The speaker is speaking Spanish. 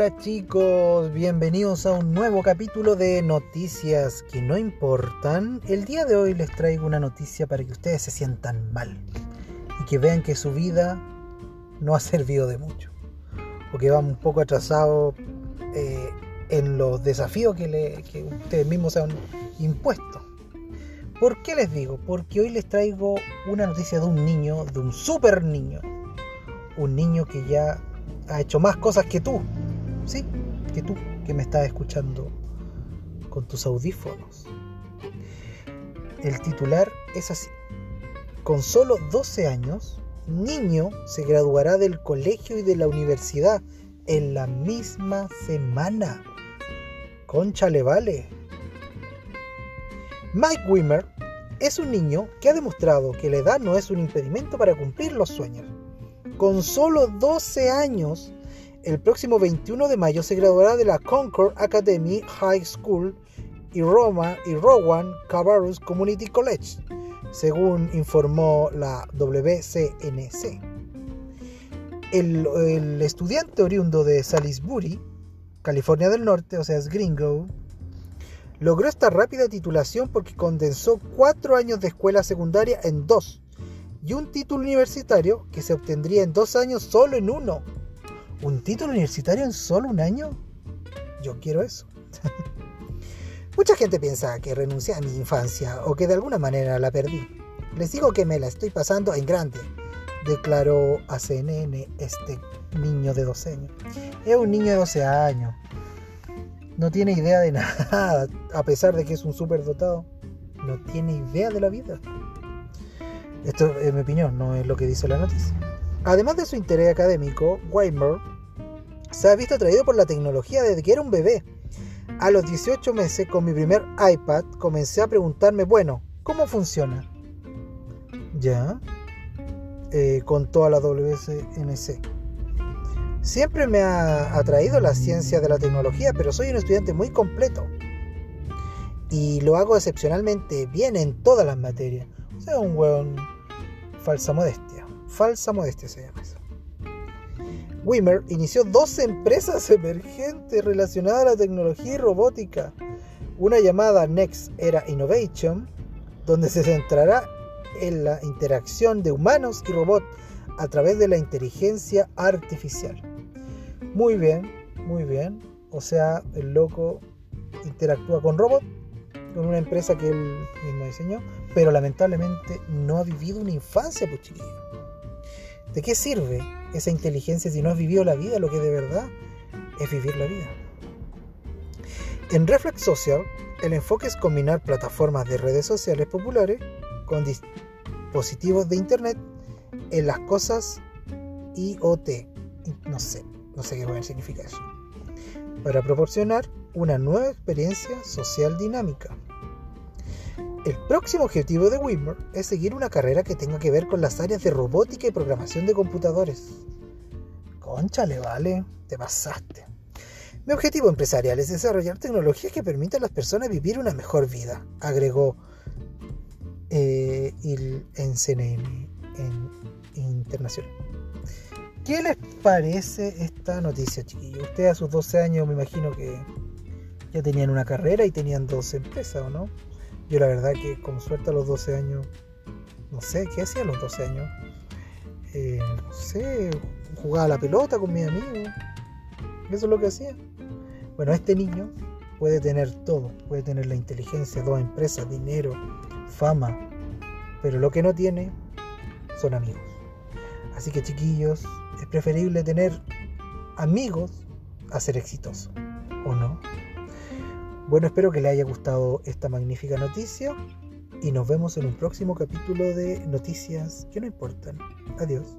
Hola chicos, bienvenidos a un nuevo capítulo de Noticias que no importan. El día de hoy les traigo una noticia para que ustedes se sientan mal y que vean que su vida no ha servido de mucho o que van un poco atrasados eh, en los desafíos que, que ustedes mismos se han impuesto. ¿Por qué les digo? Porque hoy les traigo una noticia de un niño, de un super niño. Un niño que ya ha hecho más cosas que tú. Sí, que tú, que me estás escuchando con tus audífonos. El titular es así. Con solo 12 años, niño se graduará del colegio y de la universidad en la misma semana. Concha le vale. Mike Wimmer es un niño que ha demostrado que la edad no es un impedimento para cumplir los sueños. Con solo 12 años, el próximo 21 de mayo se graduará de la Concord Academy High School y Roma y Rowan Cabarrus Community College, según informó la WCNC. El, el, estudiante oriundo de Salisbury, California del Norte, o sea, es gringo, logró esta rápida titulación porque condensó cuatro años de escuela secundaria en dos y un título universitario que se obtendría en dos años solo en uno. ¿Un título universitario en solo un año? Yo quiero eso. Mucha gente piensa que renuncié a mi infancia o que de alguna manera la perdí. Les digo que me la estoy pasando en grande, declaró a CNN este niño de 12 años. Es un niño de 12 años. No tiene idea de nada, a pesar de que es un superdotado. No tiene idea de la vida. Esto es mi opinión, no es lo que dice la noticia. Además de su interés académico, Weimer se ha visto atraído por la tecnología desde que era un bebé. A los 18 meses, con mi primer iPad, comencé a preguntarme, bueno, ¿cómo funciona? Ya, eh, con toda la WCNC. Siempre me ha atraído la ciencia de la tecnología, pero soy un estudiante muy completo. Y lo hago excepcionalmente bien en todas las materias. O sea, un hueón falsa modestia. Falsa modestia se llama eso. Wimmer inició dos empresas emergentes relacionadas a la tecnología y robótica. Una llamada Next Era Innovation, donde se centrará en la interacción de humanos y robots a través de la inteligencia artificial. Muy bien, muy bien. O sea, el loco interactúa con robots, con una empresa que él mismo diseñó, pero lamentablemente no ha vivido una infancia, pues. ¿De qué sirve esa inteligencia si no has vivido la vida? Lo que de verdad es vivir la vida. En Reflex Social, el enfoque es combinar plataformas de redes sociales populares con dispositivos de Internet en las cosas IoT. No sé, no sé qué significa eso. Para proporcionar una nueva experiencia social dinámica. El próximo objetivo de Wimmer es seguir una carrera que tenga que ver con las áreas de robótica y programación de computadores. Conchale, vale, te pasaste. Mi objetivo empresarial es desarrollar tecnologías que permitan a las personas vivir una mejor vida, agregó eh, en CNN en Internacional. ¿Qué les parece esta noticia, chiquillos? Ustedes a sus 12 años me imagino que ya tenían una carrera y tenían dos empresas, ¿o no? Yo la verdad que con suerte a los 12 años, no sé, ¿qué hacía a los 12 años? Eh, no sé, jugaba la pelota con mis amigos. Eso es lo que hacía. Bueno, este niño puede tener todo, puede tener la inteligencia, dos empresas, dinero, fama, pero lo que no tiene son amigos. Así que chiquillos, es preferible tener amigos a ser exitoso, ¿o no? Bueno, espero que les haya gustado esta magnífica noticia y nos vemos en un próximo capítulo de Noticias que no importan. Adiós.